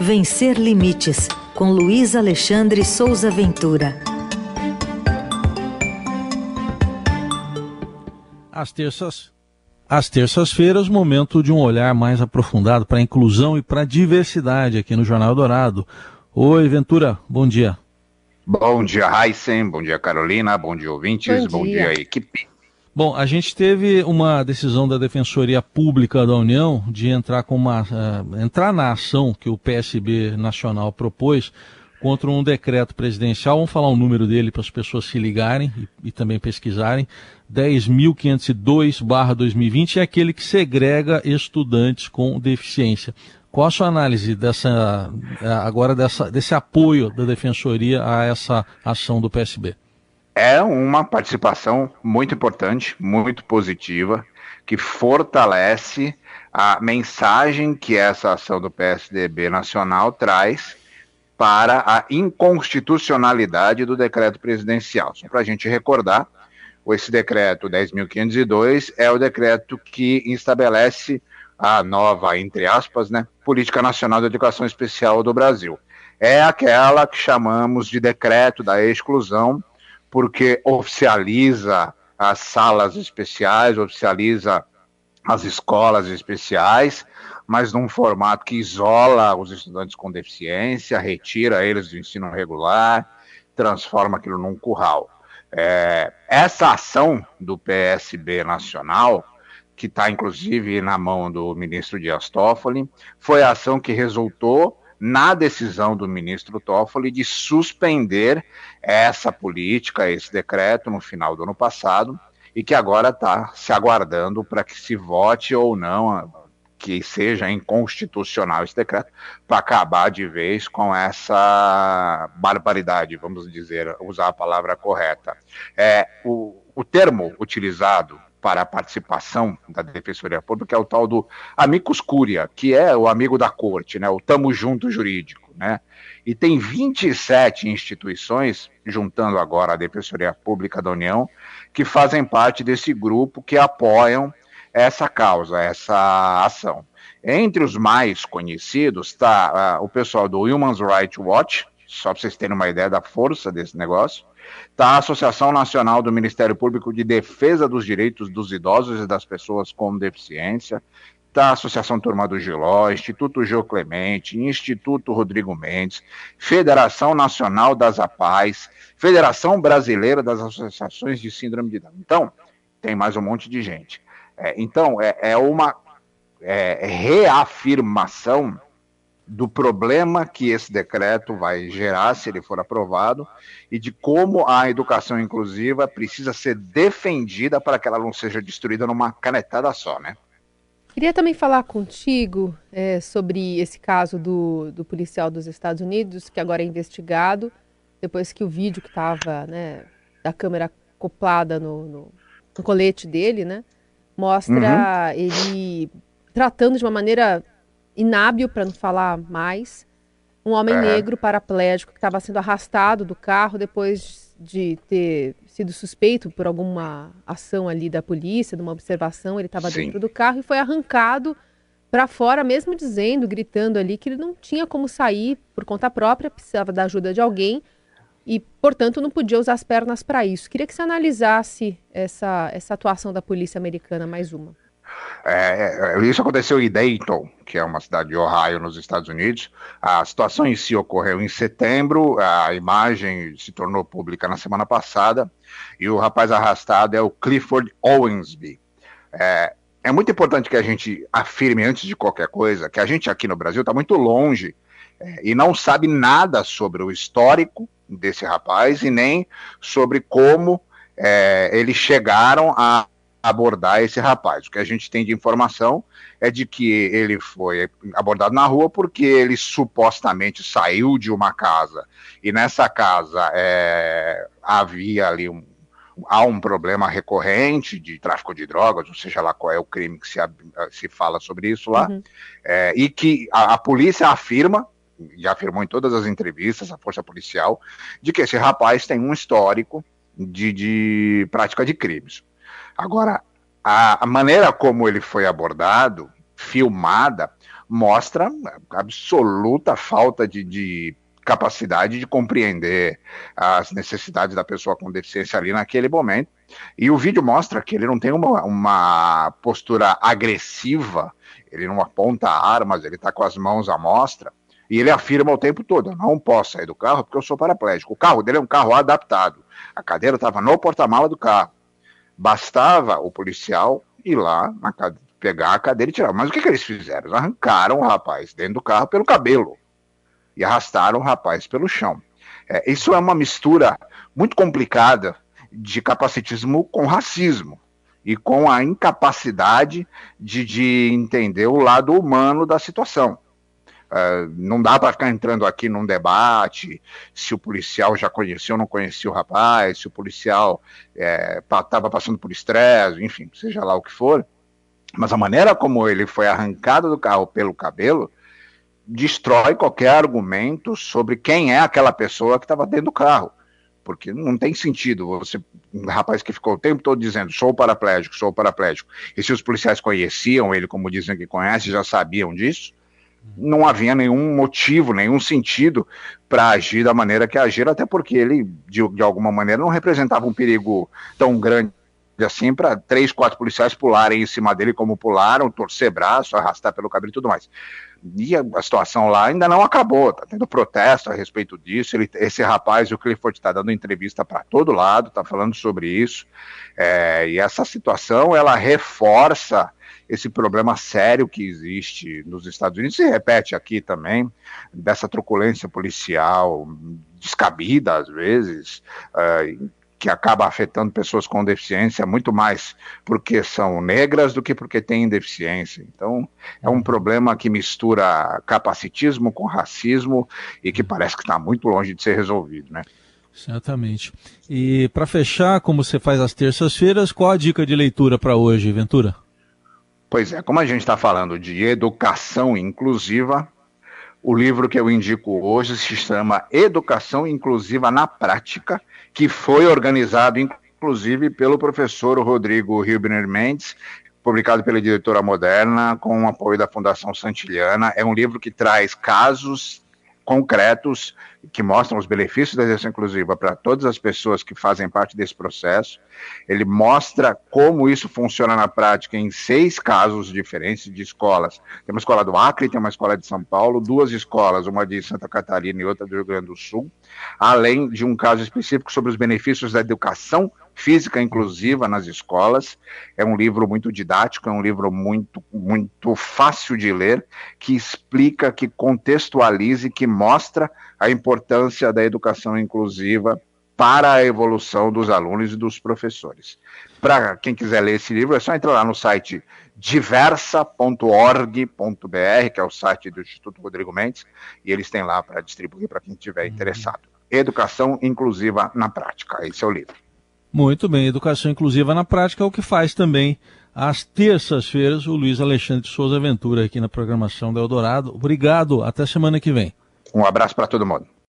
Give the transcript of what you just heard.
Vencer Limites, com Luiz Alexandre Souza Ventura. Às terças, às terças-feiras, momento de um olhar mais aprofundado para a inclusão e para a diversidade aqui no Jornal Dourado. Oi, Ventura, bom dia. Bom dia, Heisen, bom dia, Carolina, bom dia, ouvintes, bom dia, bom dia equipe. Bom, a gente teve uma decisão da Defensoria Pública da União de entrar com uma uh, entrar na ação que o PSB Nacional propôs contra um decreto presidencial. Vamos falar o número dele para as pessoas se ligarem e, e também pesquisarem. 10.502/2020 é aquele que segrega estudantes com deficiência. Qual a sua análise dessa agora dessa, desse apoio da Defensoria a essa ação do PSB? É uma participação muito importante, muito positiva, que fortalece a mensagem que essa ação do PSDB nacional traz para a inconstitucionalidade do decreto presidencial. Só para a gente recordar, esse decreto 10.502 é o decreto que estabelece a nova, entre aspas, né, Política Nacional de Educação Especial do Brasil. É aquela que chamamos de decreto da exclusão, porque oficializa as salas especiais, oficializa as escolas especiais, mas num formato que isola os estudantes com deficiência, retira eles do ensino regular, transforma aquilo num curral. É, essa ação do PSB nacional, que está inclusive na mão do ministro Dias Toffoli, foi a ação que resultou na decisão do ministro Toffoli de suspender essa política, esse decreto no final do ano passado e que agora está se aguardando para que se vote ou não que seja inconstitucional esse decreto para acabar de vez com essa barbaridade, vamos dizer, usar a palavra correta. É, o, o termo utilizado para a participação da Defensoria Pública é o tal do amicus curia, que é o amigo da corte, né, o tamo junto jurídico, né? E tem 27 instituições, juntando agora a Defensoria Pública da União, que fazem parte desse grupo que apoiam essa causa, essa ação. Entre os mais conhecidos está uh, o pessoal do Human Rights Watch, só para vocês terem uma ideia da força desse negócio, Está a Associação Nacional do Ministério Público de Defesa dos Direitos dos Idosos e das Pessoas com Deficiência, está a Associação Turma do Giló, Instituto Geo Clemente, Instituto Rodrigo Mendes, Federação Nacional das APAES, Federação Brasileira das Associações de Síndrome de Down. Então, tem mais um monte de gente. É, então, é, é uma é, reafirmação do problema que esse decreto vai gerar se ele for aprovado e de como a educação inclusiva precisa ser defendida para que ela não seja destruída numa canetada só, né? Queria também falar contigo é, sobre esse caso do, do policial dos Estados Unidos, que agora é investigado, depois que o vídeo que estava né, da câmera acoplada no, no, no, colete dele, né, mostra uhum. ele tratando de uma maneira inábil, para não falar mais, um homem é. negro paraplégico que estava sendo arrastado do carro depois de ter sido suspeito por alguma ação ali da polícia, de uma observação, ele estava dentro do carro e foi arrancado para fora, mesmo dizendo, gritando ali que ele não tinha como sair por conta própria, precisava da ajuda de alguém e, portanto, não podia usar as pernas para isso. Queria que você analisasse essa, essa atuação da polícia americana, mais uma. É, é, isso aconteceu em Dayton, que é uma cidade de Ohio, nos Estados Unidos. A situação em si ocorreu em setembro, a imagem se tornou pública na semana passada, e o rapaz arrastado é o Clifford Owensby. É, é muito importante que a gente afirme, antes de qualquer coisa, que a gente aqui no Brasil está muito longe é, e não sabe nada sobre o histórico desse rapaz e nem sobre como é, eles chegaram a abordar esse rapaz. O que a gente tem de informação é de que ele foi abordado na rua porque ele supostamente saiu de uma casa e nessa casa é, havia ali um, há um problema recorrente de tráfico de drogas, ou seja lá qual é o crime que se, se fala sobre isso lá, uhum. é, e que a, a polícia afirma já afirmou em todas as entrevistas, a força policial, de que esse rapaz tem um histórico de, de prática de crimes. Agora, a, a maneira como ele foi abordado, filmada, mostra absoluta falta de, de capacidade de compreender as necessidades da pessoa com deficiência ali naquele momento. E o vídeo mostra que ele não tem uma, uma postura agressiva, ele não aponta armas, ele está com as mãos à mostra. E ele afirma o tempo todo: eu não posso sair do carro porque eu sou paraplégico. O carro dele é um carro adaptado. A cadeira estava no porta-mala do carro. Bastava o policial ir lá, pegar a cadeira e tirar. Mas o que, que eles fizeram? Eles arrancaram o rapaz dentro do carro pelo cabelo e arrastaram o rapaz pelo chão. É, isso é uma mistura muito complicada de capacitismo com racismo e com a incapacidade de, de entender o lado humano da situação. Uh, não dá para ficar entrando aqui num debate se o policial já conhecia ou não conhecia o rapaz, se o policial estava é, passando por estresse, enfim, seja lá o que for. Mas a maneira como ele foi arrancado do carro pelo cabelo destrói qualquer argumento sobre quem é aquela pessoa que estava dentro do carro. Porque não tem sentido você, um rapaz que ficou o tempo todo dizendo sou paraplégico, sou paraplégico, e se os policiais conheciam ele, como dizem que conhecem, já sabiam disso, não havia nenhum motivo, nenhum sentido para agir da maneira que agiram, até porque ele, de, de alguma maneira, não representava um perigo tão grande assim para três, quatro policiais pularem em cima dele como pularam, torcer braço, arrastar pelo cabelo e tudo mais. E a, a situação lá ainda não acabou, tá tendo protesto a respeito disso. Ele, esse rapaz, o Clifford, está dando entrevista para todo lado, está falando sobre isso. É, e essa situação ela reforça esse problema sério que existe nos Estados Unidos se repete aqui também, dessa truculência policial descabida às vezes, uh, que acaba afetando pessoas com deficiência muito mais porque são negras do que porque têm deficiência. Então, é um problema que mistura capacitismo com racismo e que parece que está muito longe de ser resolvido, né? Certamente. E para fechar, como você faz às terças-feiras, qual a dica de leitura para hoje, Ventura? Pois é, como a gente está falando de educação inclusiva, o livro que eu indico hoje se chama Educação Inclusiva na Prática, que foi organizado inclusive pelo professor Rodrigo Ribner Mendes, publicado pela editora Moderna, com o apoio da Fundação Santilhana. É um livro que traz casos concretos que mostram os benefícios da educação inclusiva para todas as pessoas que fazem parte desse processo. Ele mostra como isso funciona na prática em seis casos diferentes de escolas. Tem uma escola do Acre, tem uma escola de São Paulo, duas escolas, uma de Santa Catarina e outra do Rio Grande do Sul, além de um caso específico sobre os benefícios da educação Física Inclusiva nas Escolas. É um livro muito didático, é um livro muito, muito fácil de ler, que explica, que contextualiza e que mostra a importância da educação inclusiva para a evolução dos alunos e dos professores. Para quem quiser ler esse livro, é só entrar lá no site diversa.org.br, que é o site do Instituto Rodrigo Mendes, e eles têm lá para distribuir para quem estiver interessado. Educação Inclusiva na Prática, esse é o livro. Muito bem, educação inclusiva na prática é o que faz também às terças-feiras o Luiz Alexandre Souza Ventura aqui na programação do Eldorado. Obrigado, até semana que vem. Um abraço para todo mundo.